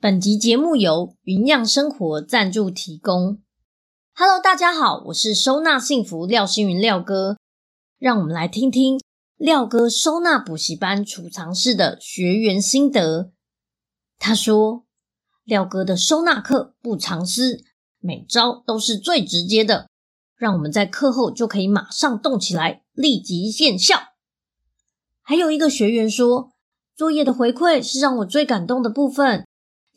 本集节目由云漾生活赞助提供。Hello，大家好，我是收纳幸福廖星云廖哥。让我们来听听廖哥收纳补习班储藏室的学员心得。他说：“廖哥的收纳课不藏私，每招都是最直接的，让我们在课后就可以马上动起来，立即见效。”还有一个学员说：“作业的回馈是让我最感动的部分。”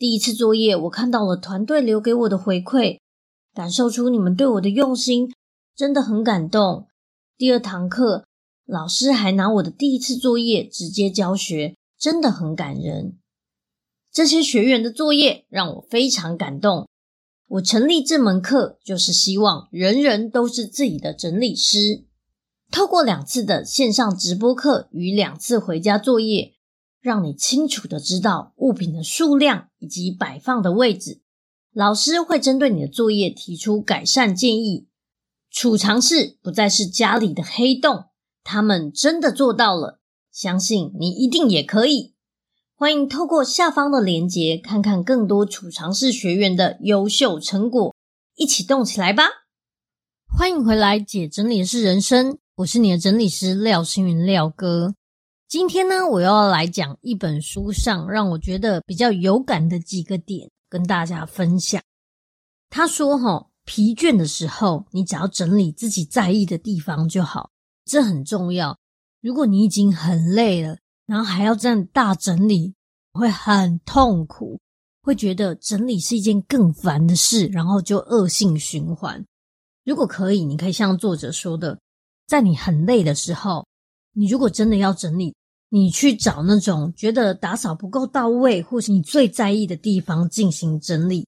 第一次作业，我看到了团队留给我的回馈，感受出你们对我的用心，真的很感动。第二堂课，老师还拿我的第一次作业直接教学，真的很感人。这些学员的作业让我非常感动。我成立这门课，就是希望人人都是自己的整理师。透过两次的线上直播课与两次回家作业。让你清楚的知道物品的数量以及摆放的位置，老师会针对你的作业提出改善建议。储藏室不再是家里的黑洞，他们真的做到了，相信你一定也可以。欢迎透过下方的链接，看看更多储藏室学员的优秀成果，一起动起来吧！欢迎回来，姐整理的是人生，我是你的整理师廖星云廖哥。今天呢，我要来讲一本书上让我觉得比较有感的几个点，跟大家分享。他说：“哈，疲倦的时候，你只要整理自己在意的地方就好，这很重要。如果你已经很累了，然后还要这样大整理，会很痛苦，会觉得整理是一件更烦的事，然后就恶性循环。如果可以，你可以像作者说的，在你很累的时候，你如果真的要整理。”你去找那种觉得打扫不够到位，或是你最在意的地方进行整理。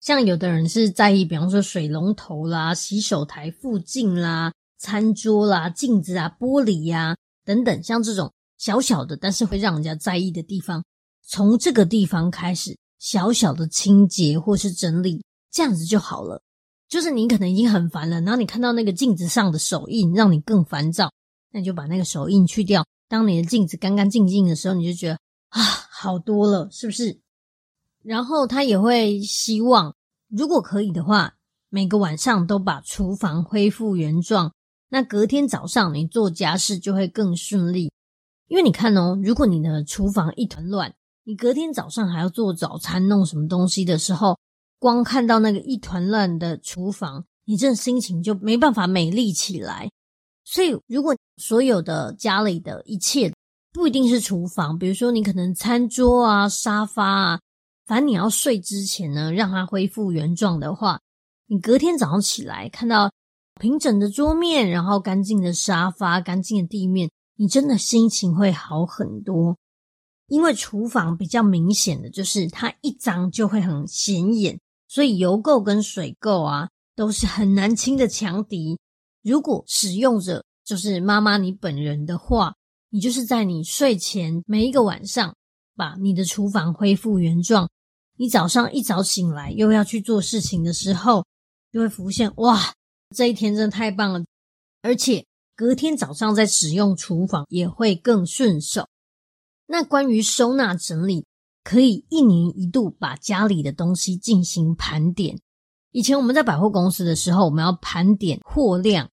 像有的人是在意，比方说水龙头啦、洗手台附近啦、餐桌啦、镜子啊、玻璃呀等等，像这种小小的，但是会让人家在意的地方，从这个地方开始小小的清洁或是整理，这样子就好了。就是你可能已经很烦了，然后你看到那个镜子上的手印，让你更烦躁，那你就把那个手印去掉。当你的镜子干干净净的时候，你就觉得啊，好多了，是不是？然后他也会希望，如果可以的话，每个晚上都把厨房恢复原状，那隔天早上你做家事就会更顺利。因为你看哦，如果你的厨房一团乱，你隔天早上还要做早餐、弄什么东西的时候，光看到那个一团乱的厨房，你这心情就没办法美丽起来。所以，如果所有的家里的一切不一定是厨房，比如说你可能餐桌啊、沙发啊，反正你要睡之前呢，让它恢复原状的话，你隔天早上起来看到平整的桌面，然后干净的沙发、干净的地面，你真的心情会好很多。因为厨房比较明显的就是它一脏就会很显眼，所以油垢跟水垢啊都是很难清的强敌。如果使用者就是妈妈你本人的话，你就是在你睡前每一个晚上把你的厨房恢复原状。你早上一早醒来又要去做事情的时候，就会浮现哇，这一天真的太棒了！而且隔天早上再使用厨房也会更顺手。那关于收纳整理，可以一年一度把家里的东西进行盘点。以前我们在百货公司的时候，我们要盘点货量。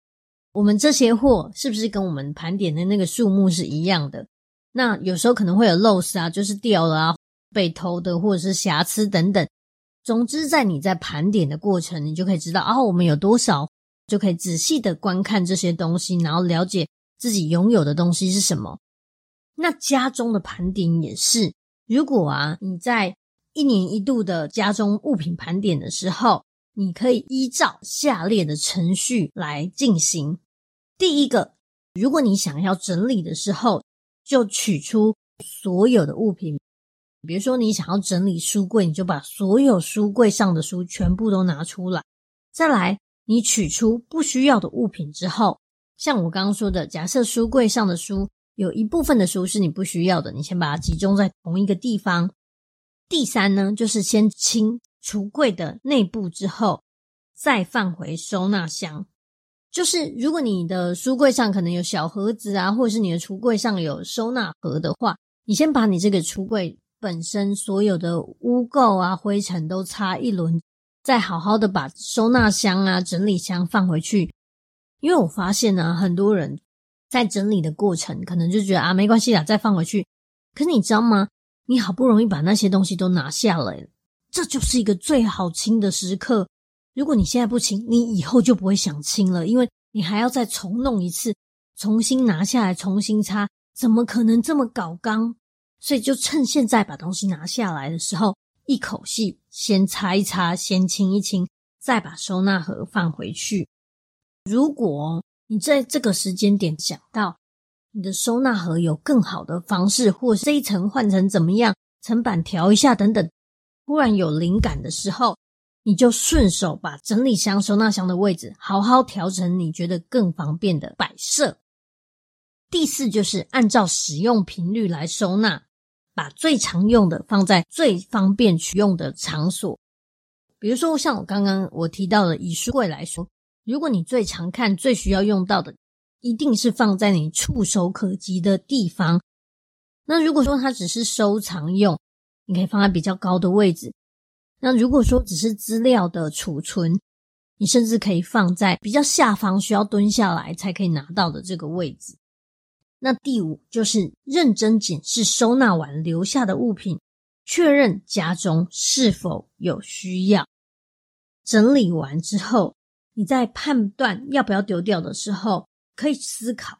我们这些货是不是跟我们盘点的那个数目是一样的？那有时候可能会有漏失啊，就是掉了啊，被偷的，或者是瑕疵等等。总之，在你在盘点的过程，你就可以知道啊，我们有多少，就可以仔细的观看这些东西，然后了解自己拥有的东西是什么。那家中的盘点也是，如果啊，你在一年一度的家中物品盘点的时候。你可以依照下列的程序来进行。第一个，如果你想要整理的时候，就取出所有的物品，比如说你想要整理书柜，你就把所有书柜上的书全部都拿出来。再来，你取出不需要的物品之后，像我刚刚说的，假设书柜上的书有一部分的书是你不需要的，你先把它集中在同一个地方。第三呢，就是先清橱柜的内部之后，再放回收纳箱。就是如果你的书柜上可能有小盒子啊，或者是你的橱柜上有收纳盒的话，你先把你这个橱柜本身所有的污垢啊、灰尘都擦一轮，再好好的把收纳箱啊、整理箱放回去。因为我发现呢，很多人在整理的过程，可能就觉得啊，没关系啦，再放回去。可是你知道吗？你好不容易把那些东西都拿下来了，这就是一个最好清的时刻。如果你现在不清，你以后就不会想清了，因为你还要再重弄一次，重新拿下来，重新擦，怎么可能这么搞刚？所以就趁现在把东西拿下来的时候，一口气先擦一擦，先清一清，再把收纳盒放回去。如果你在这个时间点想到，你的收纳盒有更好的方式，或是这一层换成怎么样，层板调一下等等。突然有灵感的时候，你就顺手把整理箱、收纳箱的位置好好调成你觉得更方便的摆设。第四就是按照使用频率来收纳，把最常用的放在最方便取用的场所。比如说像我刚刚我提到的，以书柜来说，如果你最常看、最需要用到的。一定是放在你触手可及的地方。那如果说它只是收藏用，你可以放在比较高的位置。那如果说只是资料的储存，你甚至可以放在比较下方，需要蹲下来才可以拿到的这个位置。那第五就是认真检视收纳完留下的物品，确认家中是否有需要。整理完之后，你在判断要不要丢掉的时候，可以思考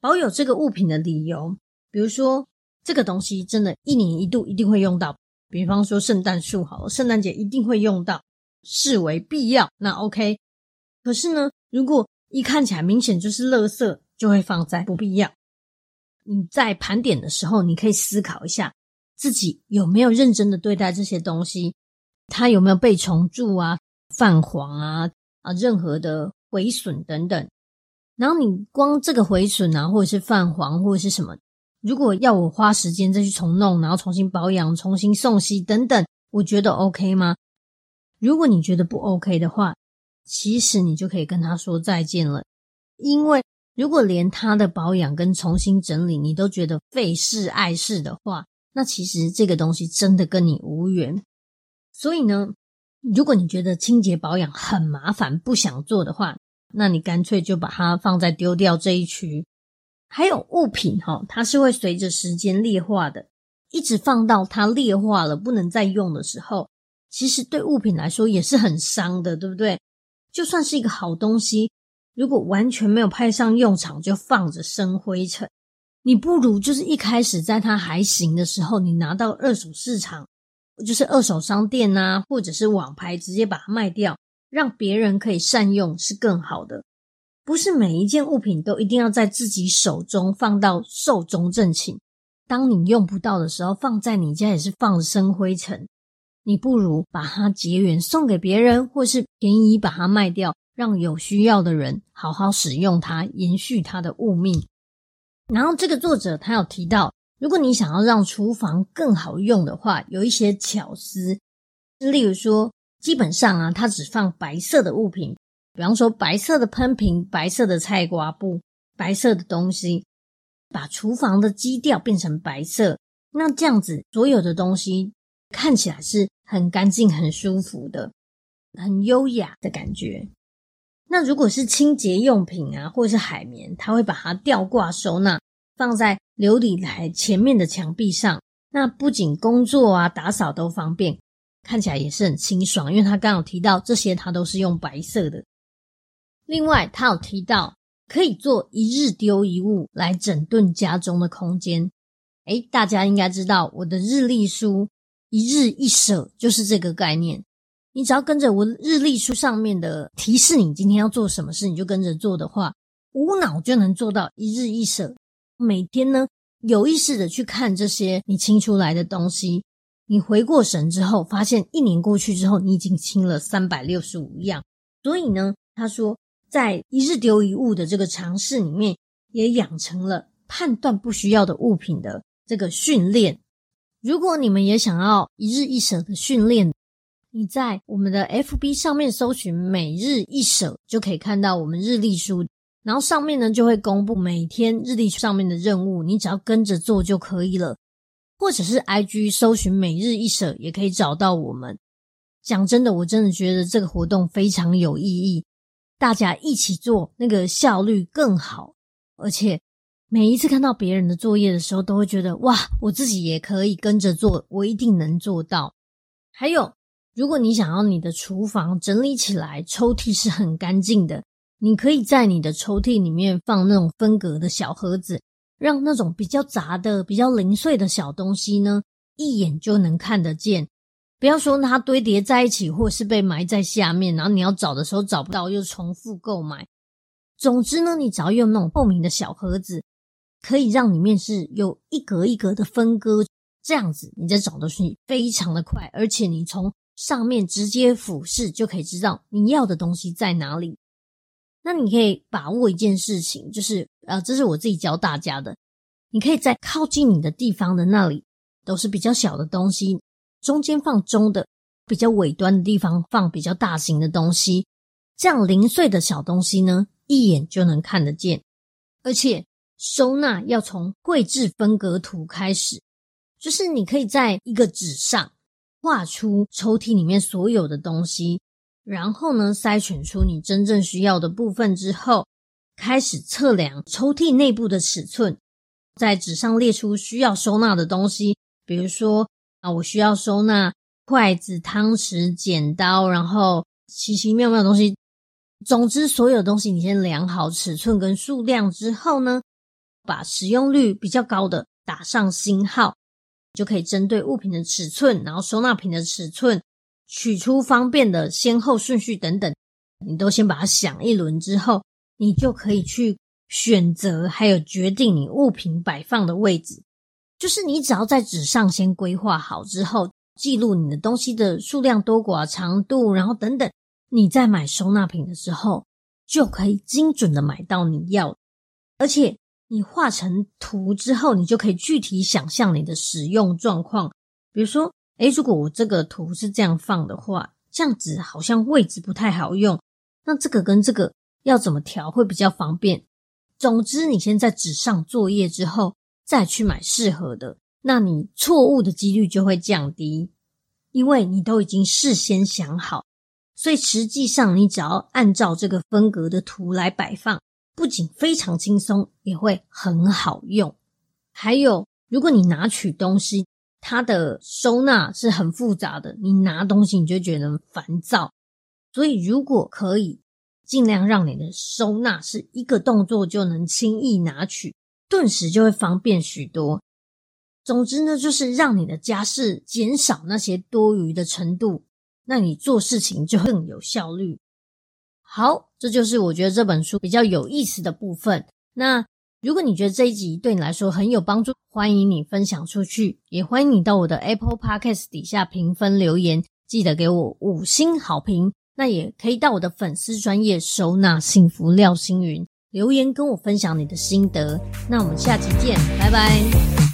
保有这个物品的理由，比如说这个东西真的一年一度一定会用到，比方说圣诞树好，圣诞节一定会用到，视为必要，那 OK。可是呢，如果一看起来明显就是垃圾，就会放在不必要。你在盘点的时候，你可以思考一下自己有没有认真的对待这些东西，它有没有被虫蛀啊、泛黄啊啊，任何的毁损等等。然后你光这个毁损啊，或者是泛黄，或者是什么，如果要我花时间再去重弄，然后重新保养、重新送洗等等，我觉得 OK 吗？如果你觉得不 OK 的话，其实你就可以跟他说再见了。因为如果连他的保养跟重新整理你都觉得费事碍事的话，那其实这个东西真的跟你无缘。所以呢，如果你觉得清洁保养很麻烦，不想做的话，那你干脆就把它放在丢掉这一区。还有物品哈，它是会随着时间劣化的，一直放到它劣化了不能再用的时候，其实对物品来说也是很伤的，对不对？就算是一个好东西，如果完全没有派上用场就放着生灰尘，你不如就是一开始在它还行的时候，你拿到二手市场，就是二手商店呐，或者是网拍，直接把它卖掉。让别人可以善用是更好的，不是每一件物品都一定要在自己手中放到寿终正寝。当你用不到的时候，放在你家也是放生灰尘。你不如把它结缘送给别人，或是便宜把它卖掉，让有需要的人好好使用它，延续它的物命。然后这个作者他有提到，如果你想要让厨房更好用的话，有一些巧思，例如说。基本上啊，它只放白色的物品，比方说白色的喷瓶、白色的菜瓜布、白色的东西，把厨房的基调变成白色。那这样子，所有的东西看起来是很干净、很舒服的，很优雅的感觉。那如果是清洁用品啊，或者是海绵，它会把它吊挂收纳，放在流理台前面的墙壁上。那不仅工作啊、打扫都方便。看起来也是很清爽，因为他刚有提到这些，他都是用白色的。另外，他有提到可以做一日丢一物来整顿家中的空间。诶，大家应该知道我的日历书一日一舍就是这个概念。你只要跟着我日历书上面的提示，你今天要做什么事，你就跟着做的话，无脑就能做到一日一舍。每天呢，有意识的去看这些你清出来的东西。你回过神之后，发现一年过去之后，你已经清了三百六十五样。所以呢，他说，在一日丢一物的这个尝试里面，也养成了判断不需要的物品的这个训练。如果你们也想要一日一舍的训练，你在我们的 FB 上面搜寻“每日一舍”，就可以看到我们日历书。然后上面呢就会公布每天日历上面的任务，你只要跟着做就可以了。或者是 IG 搜寻“每日一舍”也可以找到我们。讲真的，我真的觉得这个活动非常有意义，大家一起做，那个效率更好。而且每一次看到别人的作业的时候，都会觉得哇，我自己也可以跟着做，我一定能做到。还有，如果你想要你的厨房整理起来，抽屉是很干净的。你可以在你的抽屉里面放那种分隔的小盒子，让那种比较杂的、比较零碎的小东西呢，一眼就能看得见。不要说它堆叠在一起，或是被埋在下面，然后你要找的时候找不到，又重复购买。总之呢，你只要用那种透明的小盒子，可以让里面是有一格一格的分割，这样子你在找东西非常的快，而且你从上面直接俯视就可以知道你要的东西在哪里。那你可以把握一件事情，就是呃，这是我自己教大家的。你可以在靠近你的地方的那里，都是比较小的东西，中间放中的，比较尾端的地方放比较大型的东西。这样零碎的小东西呢，一眼就能看得见。而且收纳要从绘制分隔图开始，就是你可以在一个纸上画出抽屉里面所有的东西。然后呢，筛选出你真正需要的部分之后，开始测量抽屉内部的尺寸，在纸上列出需要收纳的东西，比如说啊，我需要收纳筷子、汤匙、剪刀，然后奇奇妙妙的东西。总之，所有东西你先量好尺寸跟数量之后呢，把使用率比较高的打上星号，就可以针对物品的尺寸，然后收纳品的尺寸。取出方便的先后顺序等等，你都先把它想一轮之后，你就可以去选择，还有决定你物品摆放的位置。就是你只要在纸上先规划好之后，记录你的东西的数量多寡、长度，然后等等，你在买收纳品的时候，就可以精准的买到你要。而且你画成图之后，你就可以具体想象你的使用状况，比如说。诶，如果我这个图是这样放的话，这样子好像位置不太好用。那这个跟这个要怎么调会比较方便？总之，你先在纸上作业之后，再去买适合的，那你错误的几率就会降低，因为你都已经事先想好。所以实际上，你只要按照这个分隔的图来摆放，不仅非常轻松，也会很好用。还有，如果你拿取东西，它的收纳是很复杂的，你拿东西你就觉得烦躁，所以如果可以，尽量让你的收纳是一个动作就能轻易拿取，顿时就会方便许多。总之呢，就是让你的家事减少那些多余的程度，那你做事情就更有效率。好，这就是我觉得这本书比较有意思的部分。那。如果你觉得这一集对你来说很有帮助，欢迎你分享出去，也欢迎你到我的 Apple Podcast 底下评分留言，记得给我五星好评。那也可以到我的粉丝专业收纳幸福廖星云留言跟我分享你的心得。那我们下期见，拜拜。